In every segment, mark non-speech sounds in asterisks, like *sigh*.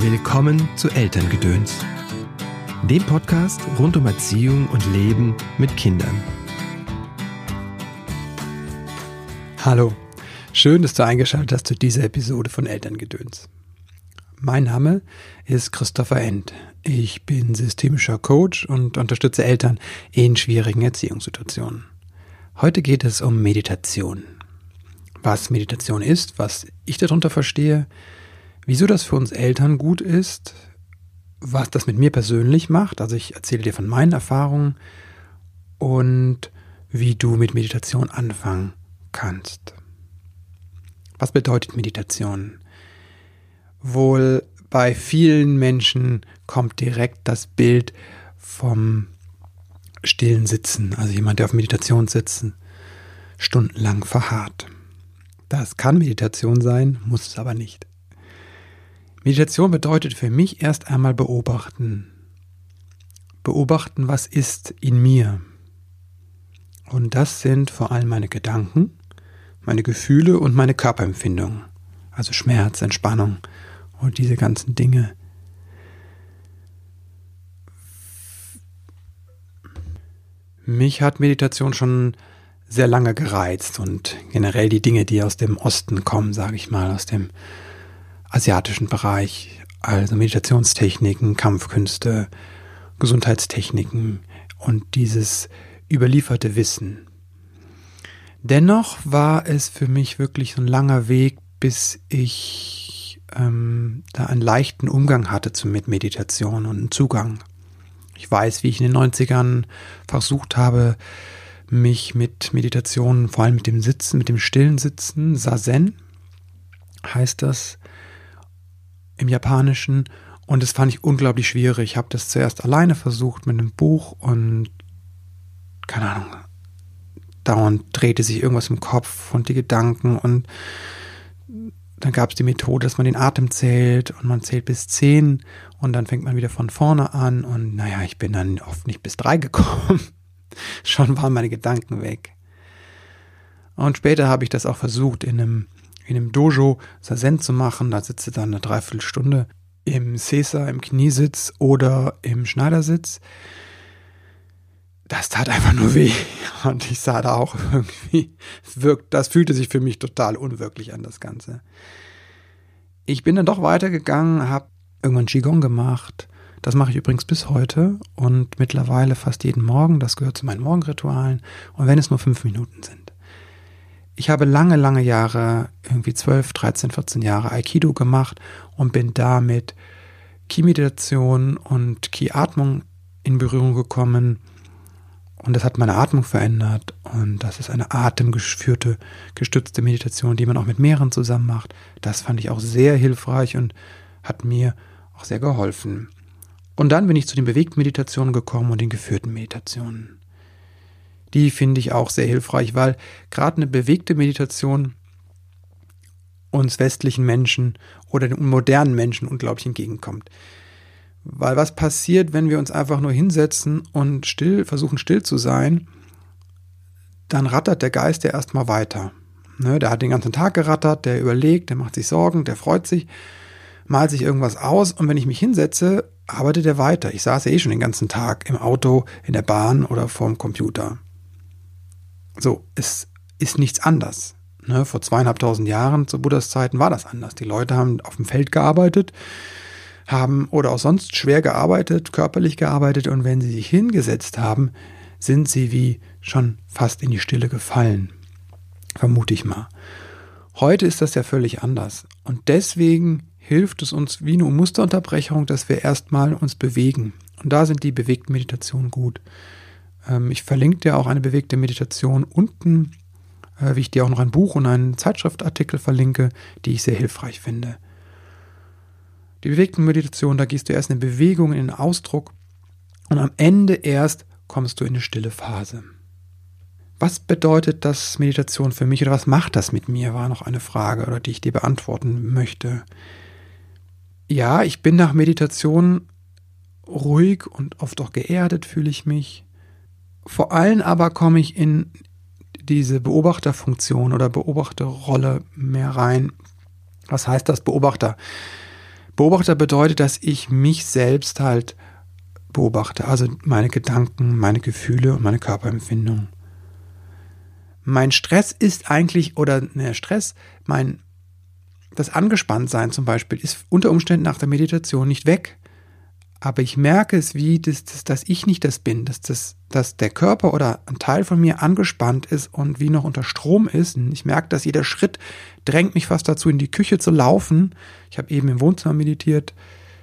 Willkommen zu Elterngedöns, dem Podcast rund um Erziehung und Leben mit Kindern. Hallo, schön, dass du eingeschaltet hast zu dieser Episode von Elterngedöns. Mein Name ist Christopher End. Ich bin systemischer Coach und unterstütze Eltern in schwierigen Erziehungssituationen. Heute geht es um Meditation. Was Meditation ist, was ich darunter verstehe, Wieso das für uns Eltern gut ist, was das mit mir persönlich macht, also ich erzähle dir von meinen Erfahrungen und wie du mit Meditation anfangen kannst. Was bedeutet Meditation? Wohl bei vielen Menschen kommt direkt das Bild vom stillen Sitzen, also jemand, der auf Meditationssitzen stundenlang verharrt. Das kann Meditation sein, muss es aber nicht. Meditation bedeutet für mich erst einmal beobachten. Beobachten, was ist in mir. Und das sind vor allem meine Gedanken, meine Gefühle und meine Körperempfindungen. Also Schmerz, Entspannung und diese ganzen Dinge. Mich hat Meditation schon sehr lange gereizt und generell die Dinge, die aus dem Osten kommen, sage ich mal, aus dem asiatischen Bereich, also Meditationstechniken, Kampfkünste, Gesundheitstechniken und dieses überlieferte Wissen. Dennoch war es für mich wirklich so ein langer Weg, bis ich ähm, da einen leichten Umgang hatte mit Meditation und einen Zugang. Ich weiß, wie ich in den 90ern versucht habe, mich mit Meditation, vor allem mit dem Sitzen, mit dem stillen Sitzen, Sazen heißt das, im Japanischen und das fand ich unglaublich schwierig. Ich habe das zuerst alleine versucht mit einem Buch und keine Ahnung, dauernd drehte sich irgendwas im Kopf und die Gedanken und dann gab es die Methode, dass man den Atem zählt und man zählt bis zehn und dann fängt man wieder von vorne an und naja, ich bin dann oft nicht bis drei *laughs* gekommen. Schon waren meine Gedanken weg. Und später habe ich das auch versucht in einem in einem Dojo Sazen zu machen. Da sitzt du dann eine Dreiviertelstunde im Sesa, im Kniesitz oder im Schneidersitz. Das tat einfach nur weh. *laughs* Und ich sah da auch irgendwie, wirkt, das fühlte sich für mich total unwirklich an, das Ganze. Ich bin dann doch weitergegangen, habe irgendwann Qigong gemacht. Das mache ich übrigens bis heute und mittlerweile fast jeden Morgen. Das gehört zu meinen Morgenritualen. Und wenn es nur fünf Minuten sind ich habe lange, lange Jahre, irgendwie 12, 13, 14 Jahre Aikido gemacht und bin da mit Ki-Meditation und Ki-Atmung in Berührung gekommen. Und das hat meine Atmung verändert. Und das ist eine atemgeführte, gestützte Meditation, die man auch mit mehreren zusammen macht. Das fand ich auch sehr hilfreich und hat mir auch sehr geholfen. Und dann bin ich zu den bewegten Meditationen gekommen und den geführten Meditationen die finde ich auch sehr hilfreich, weil gerade eine bewegte Meditation uns westlichen Menschen oder den modernen Menschen unglaublich entgegenkommt. Weil was passiert, wenn wir uns einfach nur hinsetzen und still versuchen still zu sein, dann rattert der Geist ja erstmal weiter. Ne, der hat den ganzen Tag gerattert, der überlegt, der macht sich Sorgen, der freut sich, malt sich irgendwas aus und wenn ich mich hinsetze, arbeitet er weiter. Ich saß ja eh schon den ganzen Tag im Auto, in der Bahn oder vorm Computer. So, es ist nichts anders. Ne, vor zweieinhalbtausend Jahren zu Buddhas Zeiten war das anders. Die Leute haben auf dem Feld gearbeitet, haben oder auch sonst schwer gearbeitet, körperlich gearbeitet und wenn sie sich hingesetzt haben, sind sie wie schon fast in die Stille gefallen. Vermute ich mal. Heute ist das ja völlig anders. Und deswegen hilft es uns wie eine Musterunterbrechung, dass wir erstmal uns bewegen. Und da sind die bewegten Meditationen gut. Ähm, ich verlinke dir auch eine bewegte Meditation unten, äh, wie ich dir auch noch ein Buch und einen Zeitschriftartikel verlinke, die ich sehr hilfreich finde. Die bewegten Meditation, da gehst du erst in Bewegung, in den Ausdruck und am Ende erst kommst du in eine stille Phase. Was bedeutet das Meditation für mich oder was macht das mit mir, war noch eine Frage, oder die ich dir beantworten möchte. Ja, ich bin nach Meditation ruhig und oft auch geerdet fühle ich mich. Vor allem aber komme ich in diese Beobachterfunktion oder Beobachterrolle mehr rein. Was heißt das Beobachter? Beobachter bedeutet, dass ich mich selbst halt beobachte, also meine Gedanken, meine Gefühle und meine Körperempfindung. Mein Stress ist eigentlich, oder ne, Stress, mein, das Angespanntsein zum Beispiel, ist unter Umständen nach der Meditation nicht weg. Aber ich merke es wie, dass, dass, dass ich nicht das bin, dass, dass, dass der Körper oder ein Teil von mir angespannt ist und wie noch unter Strom ist. Und ich merke, dass jeder Schritt drängt mich fast dazu, in die Küche zu laufen. Ich habe eben im Wohnzimmer meditiert.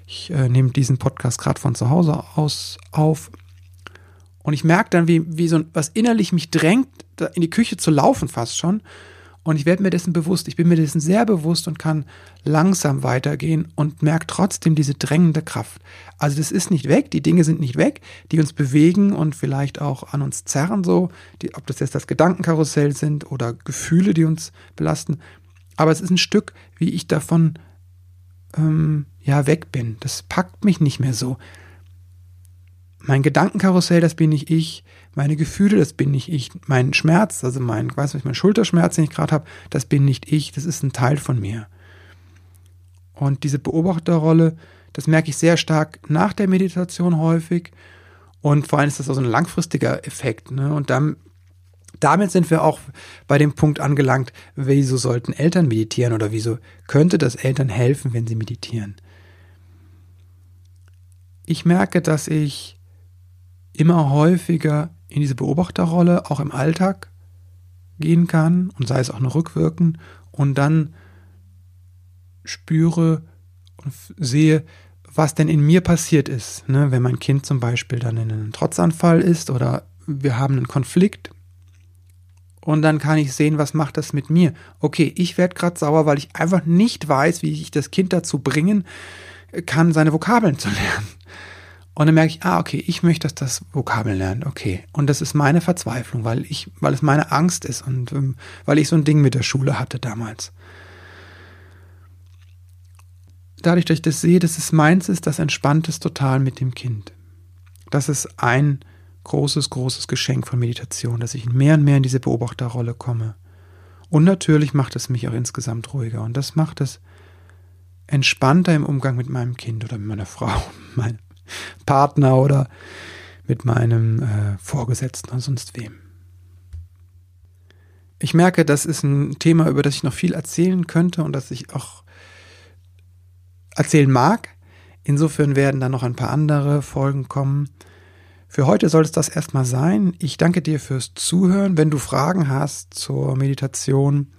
Ich äh, nehme diesen Podcast gerade von zu Hause aus auf. Und ich merke dann, wie, wie so was innerlich mich drängt, in die Küche zu laufen fast schon. Und ich werde mir dessen bewusst. Ich bin mir dessen sehr bewusst und kann langsam weitergehen und merke trotzdem diese drängende Kraft. Also das ist nicht weg, die Dinge sind nicht weg, die uns bewegen und vielleicht auch an uns zerren so, die, ob das jetzt das Gedankenkarussell sind oder Gefühle, die uns belasten. Aber es ist ein Stück, wie ich davon ähm, ja weg bin. Das packt mich nicht mehr so. Mein Gedankenkarussell, das bin nicht ich. Meine Gefühle, das bin nicht ich. Mein Schmerz, also mein, weiß nicht, mein Schulterschmerz, den ich gerade habe, das bin nicht ich. Das ist ein Teil von mir. Und diese Beobachterrolle, das merke ich sehr stark nach der Meditation häufig. Und vor allem ist das auch so ein langfristiger Effekt. Ne? Und dann, damit sind wir auch bei dem Punkt angelangt, wieso sollten Eltern meditieren oder wieso könnte das Eltern helfen, wenn sie meditieren. Ich merke, dass ich immer häufiger in diese Beobachterrolle auch im Alltag gehen kann und sei es auch nur rückwirkend und dann spüre und sehe, was denn in mir passiert ist. Ne? Wenn mein Kind zum Beispiel dann in einem Trotzanfall ist oder wir haben einen Konflikt und dann kann ich sehen, was macht das mit mir. Okay, ich werde gerade sauer, weil ich einfach nicht weiß, wie ich das Kind dazu bringen kann, seine Vokabeln zu lernen. Und dann merke ich, ah, okay, ich möchte, dass das Vokabeln lernt, okay. Und das ist meine Verzweiflung, weil ich, weil es meine Angst ist und ähm, weil ich so ein Ding mit der Schule hatte damals. Dadurch, dass ich das sehe, dass es meins ist, das entspannt es total mit dem Kind. Das ist ein großes, großes Geschenk von Meditation, dass ich mehr und mehr in diese Beobachterrolle komme. Und natürlich macht es mich auch insgesamt ruhiger. Und das macht es entspannter im Umgang mit meinem Kind oder mit meiner Frau, *laughs* mein, Partner oder mit meinem äh, Vorgesetzten oder sonst wem. Ich merke, das ist ein Thema, über das ich noch viel erzählen könnte und das ich auch erzählen mag. Insofern werden dann noch ein paar andere Folgen kommen. Für heute soll es das erstmal sein. Ich danke dir fürs Zuhören. Wenn du Fragen hast zur Meditation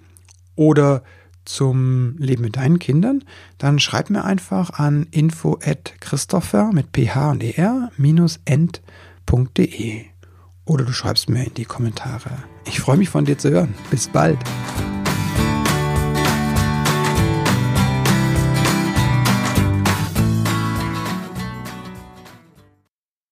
oder zum Leben mit deinen Kindern, dann schreib mir einfach an info at christopher mit ph und er minus end.de oder du schreibst mir in die Kommentare. Ich freue mich von dir zu hören. Bis bald.